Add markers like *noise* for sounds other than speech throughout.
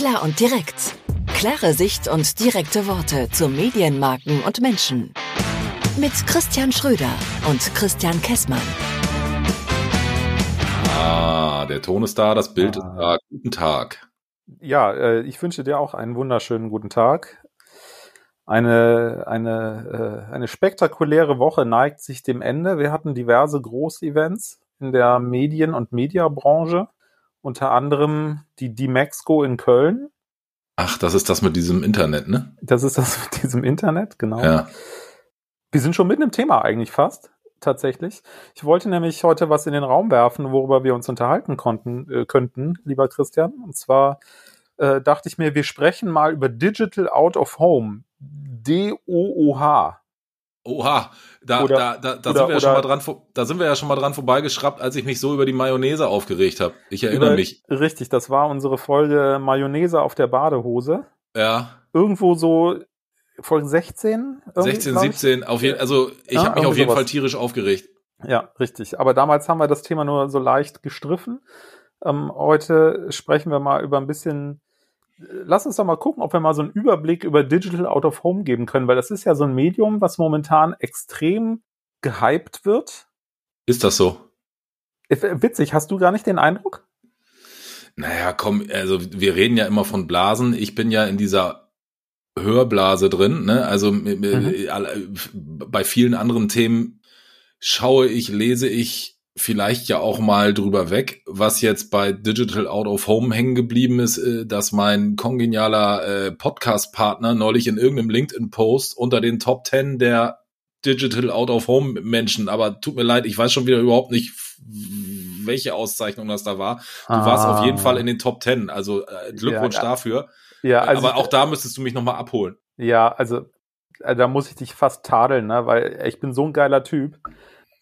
Klar und direkt. Klare Sicht und direkte Worte zu Medienmarken und Menschen. Mit Christian Schröder und Christian Kessmann. Ah, der Ton ist da, das Bild ah. ist da. Guten Tag. Ja, äh, ich wünsche dir auch einen wunderschönen guten Tag. Eine, eine, äh, eine spektakuläre Woche neigt sich dem Ende. Wir hatten diverse Großevents in der Medien- und Mediabranche unter anderem die D-Maxco in Köln. Ach, das ist das mit diesem Internet, ne? Das ist das *laughs* mit diesem Internet, genau. Ja. Wir sind schon mitten im Thema eigentlich fast, tatsächlich. Ich wollte nämlich heute was in den Raum werfen, worüber wir uns unterhalten konnten, äh, könnten, lieber Christian. Und zwar äh, dachte ich mir, wir sprechen mal über Digital Out of Home. D-O-O-H. Oha, da, oder, da, da, da oder, sind wir ja schon mal dran, da sind wir ja schon mal dran vorbeigeschraubt, als ich mich so über die Mayonnaise aufgeregt habe. Ich erinnere über, mich. Richtig, das war unsere Folge Mayonnaise auf der Badehose. Ja. Irgendwo so Folge 16? 16, 17, auf jeden, also ich ja, habe mich auf jeden sowas. Fall tierisch aufgeregt. Ja, richtig. Aber damals haben wir das Thema nur so leicht gestriffen. Ähm, heute sprechen wir mal über ein bisschen lass uns doch mal gucken, ob wir mal so einen Überblick über Digital Out of Home geben können, weil das ist ja so ein Medium, was momentan extrem gehypt wird. Ist das so? Äh, witzig, hast du gar nicht den Eindruck? Naja, komm, also wir reden ja immer von Blasen. Ich bin ja in dieser Hörblase drin, ne? Also mhm. bei vielen anderen Themen schaue ich, lese ich vielleicht ja auch mal drüber weg, was jetzt bei Digital Out of Home hängen geblieben ist, äh, dass mein kongenialer äh, Podcast-Partner neulich in irgendeinem LinkedIn-Post unter den Top 10 der Digital Out of Home Menschen, aber tut mir leid, ich weiß schon wieder überhaupt nicht, welche Auszeichnung das da war. Du ah. warst auf jeden Fall in den Top 10, also äh, Glückwunsch ja, ja. dafür. Ja, also aber auch da müsstest du mich nochmal abholen. Ja, also da muss ich dich fast tadeln, ne? weil ich bin so ein geiler Typ.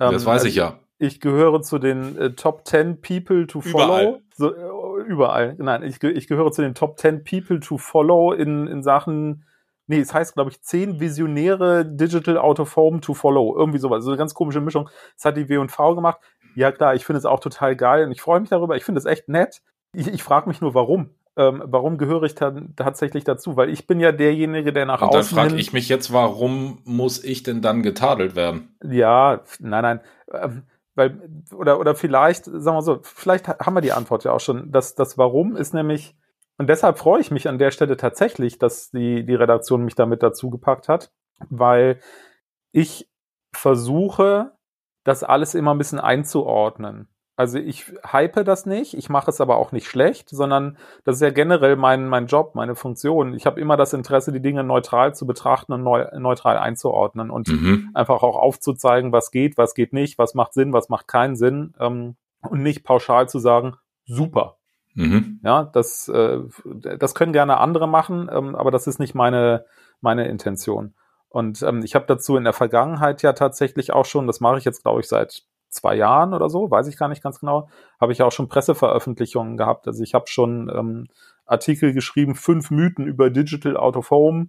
Ähm, das weiß also, ich ja ich gehöre zu den äh, Top 10 People to follow. Überall. So, äh, überall. Nein, ich, ich gehöre zu den Top 10 People to follow in, in Sachen, nee, es heißt, glaube ich, 10 Visionäre Digital Out of Home to follow. Irgendwie sowas. So eine ganz komische Mischung. Das hat die W&V gemacht. Ja, klar, ich finde es auch total geil und ich freue mich darüber. Ich finde es echt nett. Ich, ich frage mich nur, warum. Ähm, warum gehöre ich dann tatsächlich dazu? Weil ich bin ja derjenige, der nach und außen. Dann frage ich mich jetzt, warum muss ich denn dann getadelt werden? Ja, nein, nein. Ähm, weil, oder, oder vielleicht, sagen wir so, vielleicht haben wir die Antwort ja auch schon. Das, das Warum ist nämlich, und deshalb freue ich mich an der Stelle tatsächlich, dass die, die Redaktion mich damit dazu gepackt hat, weil ich versuche, das alles immer ein bisschen einzuordnen. Also ich hype das nicht, ich mache es aber auch nicht schlecht, sondern das ist ja generell mein, mein Job, meine Funktion. Ich habe immer das Interesse, die Dinge neutral zu betrachten und neu, neutral einzuordnen und mhm. einfach auch aufzuzeigen, was geht, was geht nicht, was macht Sinn, was macht keinen Sinn ähm, und nicht pauschal zu sagen, super. Mhm. Ja, das, äh, das können gerne andere machen, ähm, aber das ist nicht meine, meine Intention. Und ähm, ich habe dazu in der Vergangenheit ja tatsächlich auch schon, das mache ich jetzt, glaube ich, seit zwei Jahren oder so, weiß ich gar nicht ganz genau, habe ich auch schon Presseveröffentlichungen gehabt. Also ich habe schon ähm, Artikel geschrieben, fünf Mythen über Digital Out of Home.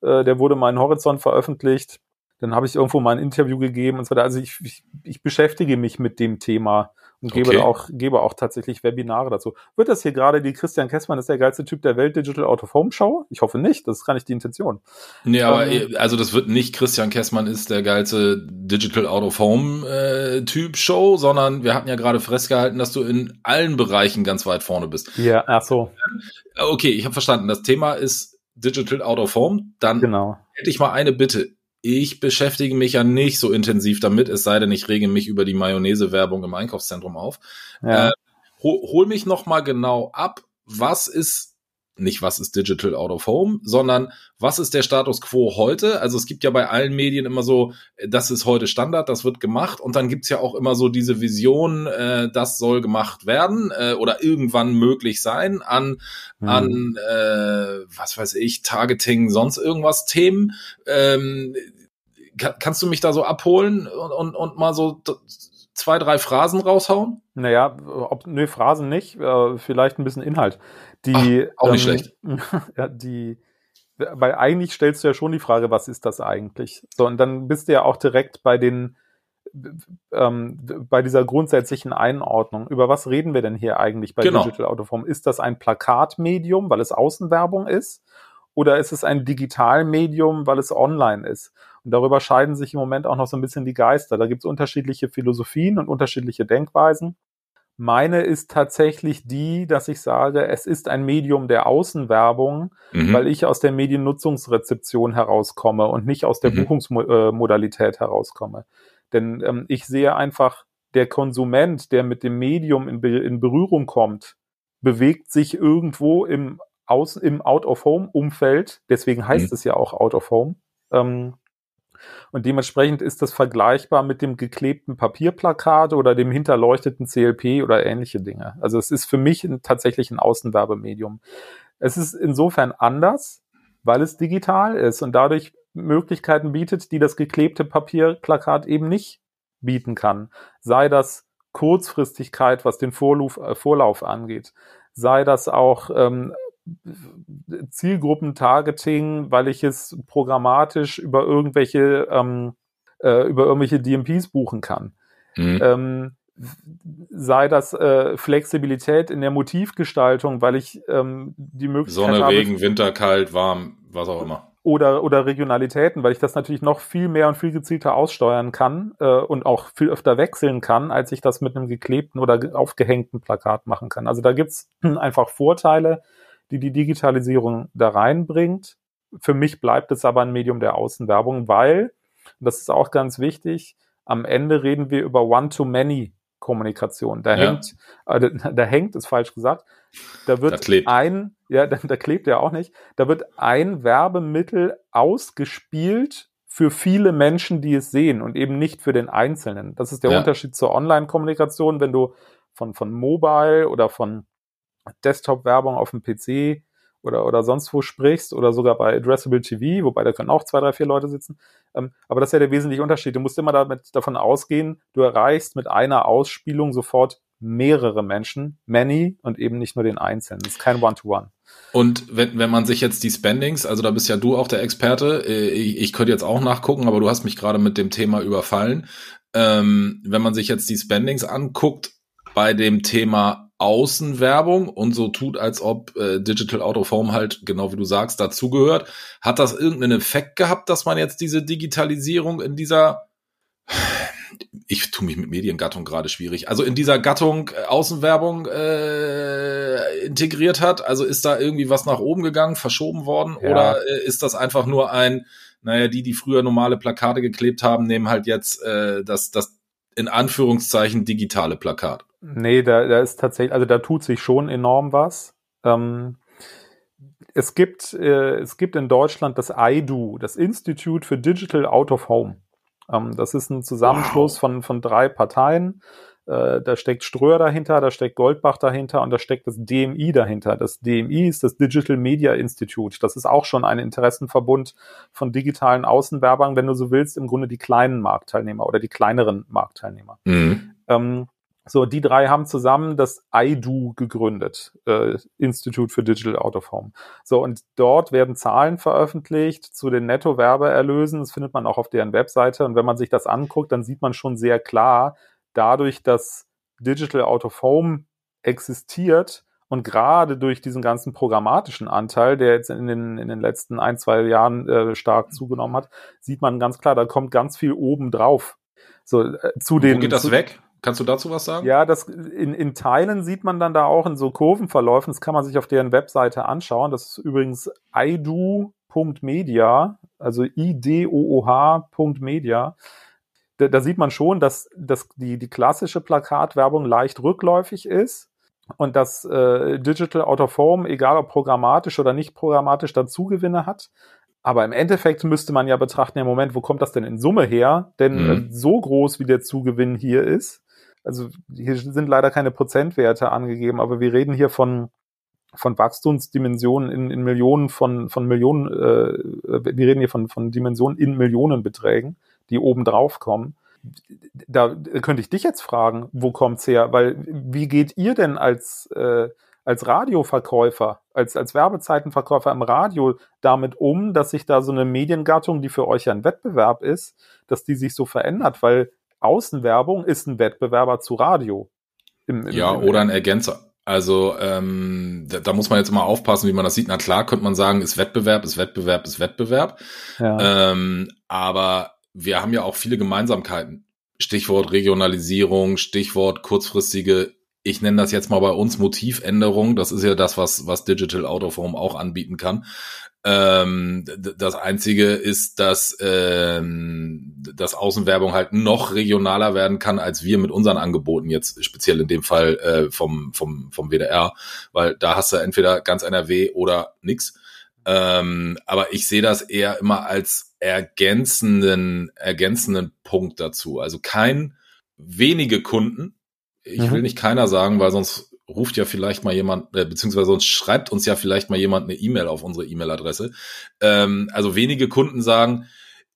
Äh, der wurde mal in Horizont veröffentlicht. Dann habe ich irgendwo mal ein Interview gegeben und so weiter. Also ich, ich, ich beschäftige mich mit dem Thema und gebe okay. auch, gebe auch tatsächlich Webinare dazu. Wird das hier gerade die Christian Kessmann ist der geilste Typ der Welt Digital Out of Home Show? Ich hoffe nicht, das ist gar nicht die Intention. Nee, aber ähm, also das wird nicht Christian Kessmann ist der geilste Digital Out of Home äh, Typ Show, sondern wir hatten ja gerade festgehalten, dass du in allen Bereichen ganz weit vorne bist. Ja, ach so. Okay, ich habe verstanden. Das Thema ist Digital Out of Home. Dann genau. hätte ich mal eine Bitte ich beschäftige mich ja nicht so intensiv damit, es sei denn, ich rege mich über die Mayonnaise-Werbung im Einkaufszentrum auf. Ja. Äh, hol, hol mich noch mal genau ab, was ist nicht was ist Digital Out of Home, sondern was ist der Status quo heute? Also es gibt ja bei allen Medien immer so, das ist heute Standard, das wird gemacht und dann gibt's ja auch immer so diese Vision, äh, das soll gemacht werden äh, oder irgendwann möglich sein an, mhm. an äh, was weiß ich, Targeting, sonst irgendwas Themen. Ähm, kann, kannst du mich da so abholen und, und, und mal so zwei, drei Phrasen raushauen? Naja, ob, nö, Phrasen nicht, äh, vielleicht ein bisschen Inhalt. Die, Ach, auch nicht ähm, schlecht. *laughs* Ja, die, weil eigentlich stellst du ja schon die Frage, was ist das eigentlich? So, und dann bist du ja auch direkt bei den, ähm, bei dieser grundsätzlichen Einordnung. Über was reden wir denn hier eigentlich bei genau. Digital Autoform? Ist das ein Plakatmedium, weil es Außenwerbung ist? Oder ist es ein Digitalmedium, weil es online ist? Und darüber scheiden sich im Moment auch noch so ein bisschen die Geister. Da gibt es unterschiedliche Philosophien und unterschiedliche Denkweisen. Meine ist tatsächlich die, dass ich sage, es ist ein Medium der Außenwerbung, mhm. weil ich aus der Mediennutzungsrezeption herauskomme und nicht aus der mhm. Buchungsmodalität herauskomme. Denn ähm, ich sehe einfach, der Konsument, der mit dem Medium in, Be in Berührung kommt, bewegt sich irgendwo im, im Out-of-Home-Umfeld. Deswegen heißt mhm. es ja auch Out-of-Home. Ähm, und dementsprechend ist das vergleichbar mit dem geklebten Papierplakat oder dem hinterleuchteten CLP oder ähnliche Dinge. Also es ist für mich ein, tatsächlich ein Außenwerbemedium. Es ist insofern anders, weil es digital ist und dadurch Möglichkeiten bietet, die das geklebte Papierplakat eben nicht bieten kann. Sei das Kurzfristigkeit, was den Vorlauf, äh, Vorlauf angeht, sei das auch ähm, Zielgruppentargeting, weil ich es programmatisch über irgendwelche ähm, äh, über irgendwelche DMPs buchen kann. Mhm. Ähm, sei das äh, Flexibilität in der Motivgestaltung, weil ich ähm, die Möglichkeit Sonne, habe, Regen, Winter, kalt, warm, was auch immer. Oder, oder Regionalitäten, weil ich das natürlich noch viel mehr und viel gezielter aussteuern kann äh, und auch viel öfter wechseln kann, als ich das mit einem geklebten oder aufgehängten Plakat machen kann. Also da gibt's *clears throat* einfach Vorteile, die die Digitalisierung da reinbringt. Für mich bleibt es aber ein Medium der Außenwerbung, weil, das ist auch ganz wichtig, am Ende reden wir über One-to-Many Kommunikation. Da ja. hängt, äh, *laughs* da, hängt, ist falsch gesagt, da wird da ein, ja, *laughs* da, da klebt ja auch nicht, da wird ein Werbemittel ausgespielt für viele Menschen, die es sehen und eben nicht für den Einzelnen. Das ist der ja. Unterschied zur Online-Kommunikation, wenn du von, von Mobile oder von Desktop-Werbung auf dem PC oder, oder sonst wo sprichst oder sogar bei Addressable TV, wobei da können auch zwei, drei, vier Leute sitzen. Ähm, aber das ist ja der wesentliche Unterschied. Du musst immer damit, davon ausgehen, du erreichst mit einer Ausspielung sofort mehrere Menschen, many und eben nicht nur den Einzelnen. Das ist kein One-to-One. -One. Und wenn, wenn man sich jetzt die Spendings, also da bist ja du auch der Experte, äh, ich, ich könnte jetzt auch nachgucken, aber du hast mich gerade mit dem Thema überfallen. Ähm, wenn man sich jetzt die Spendings anguckt bei dem Thema Außenwerbung und so tut, als ob äh, Digital Out of Home halt, genau wie du sagst, dazugehört. Hat das irgendeinen Effekt gehabt, dass man jetzt diese Digitalisierung in dieser, ich tue mich mit Mediengattung gerade schwierig, also in dieser Gattung äh, Außenwerbung äh, integriert hat? Also ist da irgendwie was nach oben gegangen, verschoben worden ja. oder äh, ist das einfach nur ein, naja, die, die früher normale Plakate geklebt haben, nehmen halt jetzt äh, das, das in Anführungszeichen digitale Plakat? Nee, da, da ist tatsächlich, also da tut sich schon enorm was. Ähm, es gibt, äh, es gibt in Deutschland das IDU, das Institute for Digital Out of Home. Ähm, das ist ein Zusammenschluss wow. von, von drei Parteien. Äh, da steckt Ströer dahinter, da steckt Goldbach dahinter und da steckt das DMI dahinter. Das DMI ist das Digital Media Institute. Das ist auch schon ein Interessenverbund von digitalen Außenwerbern, wenn du so willst, im Grunde die kleinen Marktteilnehmer oder die kleineren Marktteilnehmer. Mhm. Ähm, so, die drei haben zusammen das IDO gegründet, äh, Institute for Digital Out of Home. So, und dort werden Zahlen veröffentlicht zu den Netto-Werbeerlösen. Das findet man auch auf deren Webseite. Und wenn man sich das anguckt, dann sieht man schon sehr klar, dadurch, dass Digital Out of Home existiert und gerade durch diesen ganzen programmatischen Anteil, der jetzt in den, in den letzten ein, zwei Jahren äh, stark zugenommen hat, sieht man ganz klar, da kommt ganz viel oben drauf. So, äh, zu den, Wo geht das weg? Kannst du dazu was sagen? Ja, das in, in Teilen sieht man dann da auch in so Kurvenverläufen. Das kann man sich auf deren Webseite anschauen. Das ist übrigens idu.media, also idooh.media. Da, da sieht man schon, dass, dass die, die klassische Plakatwerbung leicht rückläufig ist und dass äh, Digital Out of Home, egal ob programmatisch oder nicht programmatisch, Dazugewinne hat. Aber im Endeffekt müsste man ja betrachten, ja Moment, wo kommt das denn in Summe her? Denn mhm. äh, so groß wie der Zugewinn hier ist, also hier sind leider keine Prozentwerte angegeben, aber wir reden hier von von Wachstumsdimensionen in, in Millionen von von Millionen, äh, wir reden hier von von Dimensionen in Millionenbeträgen, die oben drauf kommen. Da könnte ich dich jetzt fragen, wo kommt's her? Weil wie geht ihr denn als äh, als Radioverkäufer, als, als Werbezeitenverkäufer im Radio damit um, dass sich da so eine Mediengattung, die für euch ja ein Wettbewerb ist, dass die sich so verändert, weil Außenwerbung ist ein Wettbewerber zu Radio. Im, im, ja, im, oder ein Ergänzer. Also ähm, da, da, muss man jetzt immer aufpassen, wie man das sieht. Na klar, könnte man sagen, ist Wettbewerb, ist Wettbewerb, ist Wettbewerb. Ja. Ähm, aber wir haben ja auch viele Gemeinsamkeiten. Stichwort Regionalisierung, Stichwort kurzfristige, ich nenne das jetzt mal bei uns Motivänderung. Das ist ja das, was, was Digital Out of Home auch anbieten kann. Ähm, das Einzige ist, dass, ähm, dass Außenwerbung halt noch regionaler werden kann, als wir mit unseren Angeboten jetzt speziell in dem Fall äh, vom, vom, vom WDR, weil da hast du entweder ganz NRW oder nix. Ähm, aber ich sehe das eher immer als ergänzenden, ergänzenden Punkt dazu. Also kein wenige Kunden. Ich mhm. will nicht keiner sagen, weil sonst ruft ja vielleicht mal jemand, äh, beziehungsweise sonst schreibt uns ja vielleicht mal jemand eine E-Mail auf unsere E-Mail-Adresse. Ähm, also wenige Kunden sagen,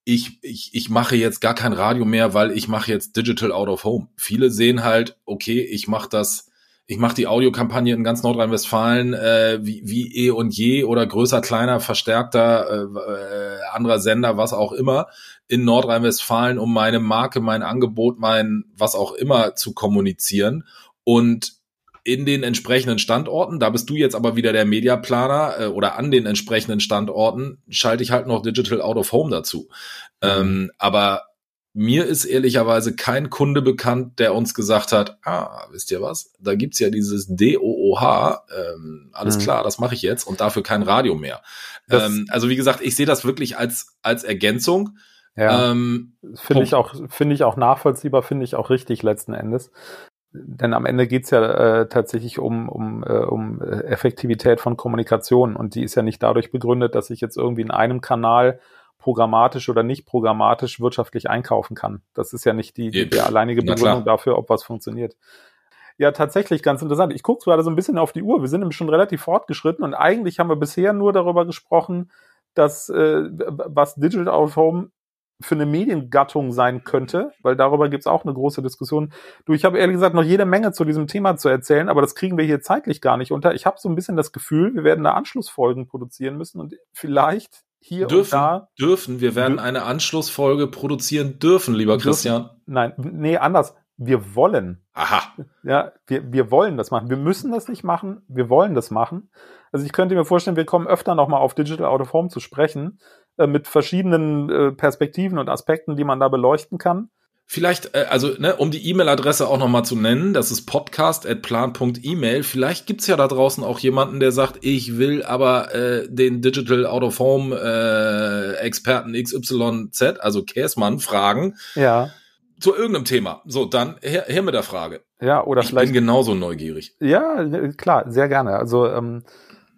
ich, ich, ich mache jetzt gar kein Radio mehr, weil ich mache jetzt Digital Out of Home. Viele sehen halt, okay, ich mache das, ich mache die Audiokampagne in ganz Nordrhein-Westfalen äh, wie, wie eh und je oder größer, kleiner, verstärkter, äh, äh, anderer Sender, was auch immer, in Nordrhein-Westfalen, um meine Marke, mein Angebot, mein was auch immer zu kommunizieren. Und in den entsprechenden Standorten. Da bist du jetzt aber wieder der Mediaplaner äh, oder an den entsprechenden Standorten schalte ich halt noch Digital Out of Home dazu. Mhm. Ähm, aber mir ist ehrlicherweise kein Kunde bekannt, der uns gesagt hat, ah, wisst ihr was, da gibt's ja dieses DOOH, ähm, alles mhm. klar, das mache ich jetzt und dafür kein Radio mehr. Ähm, also wie gesagt, ich sehe das wirklich als, als Ergänzung. Ja, ähm, finde ich auch, finde ich auch nachvollziehbar, finde ich auch richtig letzten Endes denn am Ende geht's ja äh, tatsächlich um, um, äh, um Effektivität von Kommunikation und die ist ja nicht dadurch begründet, dass ich jetzt irgendwie in einem Kanal programmatisch oder nicht programmatisch wirtschaftlich einkaufen kann. Das ist ja nicht die, die, die alleinige Begründung dafür, ob was funktioniert. Ja, tatsächlich ganz interessant. Ich gucke gerade so ein bisschen auf die Uhr. Wir sind nämlich schon relativ fortgeschritten und eigentlich haben wir bisher nur darüber gesprochen, dass äh, was Digital Out Home für eine Mediengattung sein könnte, weil darüber gibt es auch eine große Diskussion. Du, ich habe ehrlich gesagt noch jede Menge zu diesem Thema zu erzählen, aber das kriegen wir hier zeitlich gar nicht unter. Ich habe so ein bisschen das Gefühl, wir werden da Anschlussfolgen produzieren müssen und vielleicht hier dürfen, und da. Dürfen, wir werden eine Anschlussfolge produzieren dürfen, lieber dürfen, Christian. Nein, nee, anders. Wir wollen. Aha. Ja, wir, wir wollen das machen. Wir müssen das nicht machen, wir wollen das machen. Also ich könnte mir vorstellen, wir kommen öfter nochmal auf Digital Out of Home zu sprechen äh, mit verschiedenen äh, Perspektiven und Aspekten, die man da beleuchten kann. Vielleicht, äh, also ne, um die E-Mail-Adresse auch nochmal zu nennen, das ist podcast.plan.email. Vielleicht gibt's ja da draußen auch jemanden, der sagt, ich will aber äh, den Digital Out of Home äh, Experten XYZ, also Käsmann, fragen. Ja. Zu irgendeinem Thema. So, dann her, her mit der Frage. Ja, oder ich vielleicht. Ich bin genauso neugierig. Ja, klar, sehr gerne. Also ähm,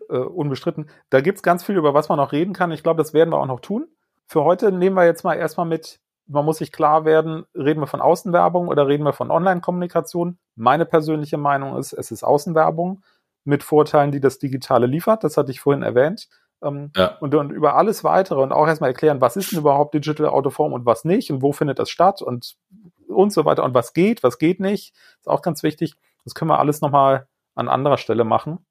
äh, unbestritten. Da gibt's ganz viel, über was man noch reden kann. Ich glaube, das werden wir auch noch tun. Für heute nehmen wir jetzt mal erstmal mit, man muss sich klar werden, reden wir von Außenwerbung oder reden wir von Online-Kommunikation? Meine persönliche Meinung ist, es ist Außenwerbung mit Vorteilen, die das Digitale liefert. Das hatte ich vorhin erwähnt. Ähm, ja. und, und über alles weitere und auch erstmal erklären, was ist denn überhaupt Digital Autoform und was nicht und wo findet das statt und und so weiter und was geht, was geht nicht, ist auch ganz wichtig. Das können wir alles nochmal an anderer Stelle machen.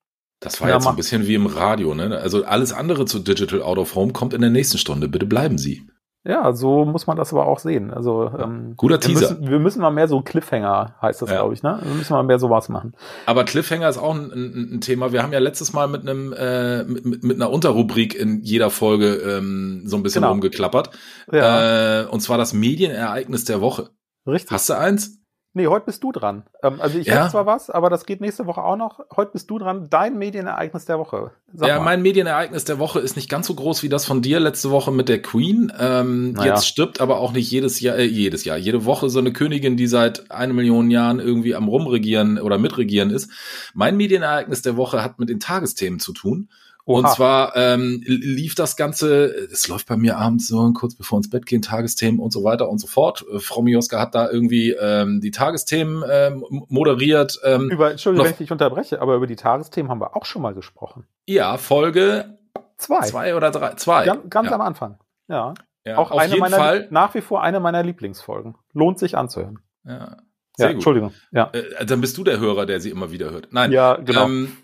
Das war ja, jetzt ein bisschen wie im Radio, ne? Also alles andere zu Digital Out of Home kommt in der nächsten Stunde. Bitte bleiben Sie. Ja, so muss man das aber auch sehen. Also ähm, guter Teaser. Wir müssen, wir müssen mal mehr so Cliffhanger heißt das, ja. glaube ich. Ne? Wir müssen mal mehr sowas machen. Aber Cliffhanger ist auch ein, ein, ein, Thema. Wir haben ja letztes Mal mit einem äh, mit, mit einer Unterrubrik in jeder Folge ähm, so ein bisschen genau. rumgeklappert. Ja. Äh, und zwar das Medienereignis der Woche. Richtig. Hast du eins? Nee, heute bist du dran. Ähm, also ich ja. habe zwar was, aber das geht nächste Woche auch noch. Heute bist du dran. Dein Medienereignis der Woche. Sag ja, mal. mein Medienereignis der Woche ist nicht ganz so groß wie das von dir letzte Woche mit der Queen. Ähm, naja. Jetzt stirbt aber auch nicht jedes Jahr, äh, jedes Jahr, jede Woche so eine Königin, die seit eine Million Jahren irgendwie am rumregieren oder mitregieren ist. Mein Medienereignis der Woche hat mit den Tagesthemen zu tun. Oha. Und zwar ähm, lief das Ganze, es läuft bei mir abends so kurz bevor ins Bett gehen, Tagesthemen und so weiter und so fort. Äh, Frau Mioska hat da irgendwie ähm, die Tagesthemen ähm, moderiert. Ähm, über, Entschuldigung, wenn ich dich unterbreche, aber über die Tagesthemen haben wir auch schon mal gesprochen. Ja, Folge zwei, zwei oder drei, zwei. Ganz, ganz ja. am Anfang. Ja. ja auch eine meiner, Fall. nach wie vor eine meiner Lieblingsfolgen. Lohnt sich anzuhören. Ja. Sehr ja, gut. Entschuldigung. Ja. Äh, dann bist du der Hörer, der sie immer wieder hört. Nein. Ja, genau. Ähm,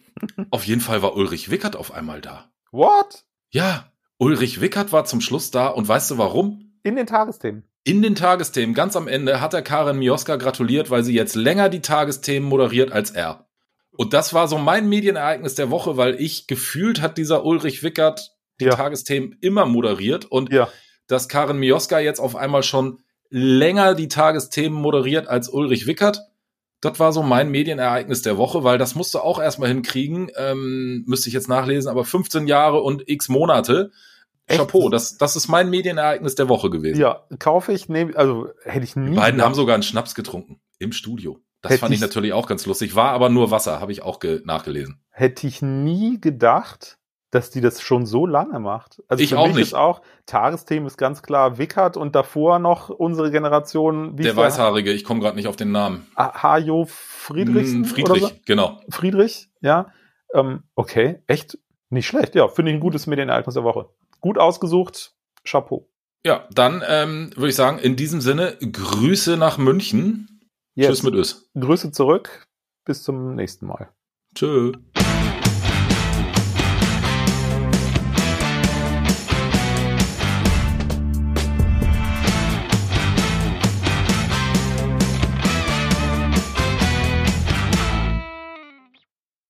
auf jeden Fall war Ulrich Wickert auf einmal da. What? Ja, Ulrich Wickert war zum Schluss da und weißt du warum? In den Tagesthemen. In den Tagesthemen, ganz am Ende, hat er Karin Mioska gratuliert, weil sie jetzt länger die Tagesthemen moderiert als er. Und das war so mein Medienereignis der Woche, weil ich gefühlt hat dieser Ulrich Wickert die ja. Tagesthemen immer moderiert und ja. dass Karin Mioska jetzt auf einmal schon länger die Tagesthemen moderiert als Ulrich Wickert. Das war so mein Medienereignis der Woche, weil das musste auch erstmal hinkriegen, ähm, müsste ich jetzt nachlesen, aber 15 Jahre und x Monate. Echt? Chapeau, das, das ist mein Medienereignis der Woche gewesen. Ja, kaufe ich, nehme, also hätte ich nie. Die beiden haben sogar einen Schnaps getrunken im Studio. Das fand ich natürlich auch ganz lustig. War aber nur Wasser, habe ich auch nachgelesen. Hätte ich nie gedacht, dass die das schon so lange macht. Also ich für auch mich nicht. ist auch, Tagesthemen ist ganz klar Wickert und davor noch unsere Generation. Wie der Weißhaarige, ich komme gerade nicht auf den Namen. Hajo Friedrichsen? Hm, Friedrich, so? genau. Friedrich, ja. Ähm, okay, echt nicht schlecht. Ja, finde ich ein gutes Medienereignis der Woche. Gut ausgesucht, Chapeau. Ja, dann ähm, würde ich sagen, in diesem Sinne, Grüße nach München. Yes. Tschüss mit Ös. Grüße zurück. Bis zum nächsten Mal. Tschö.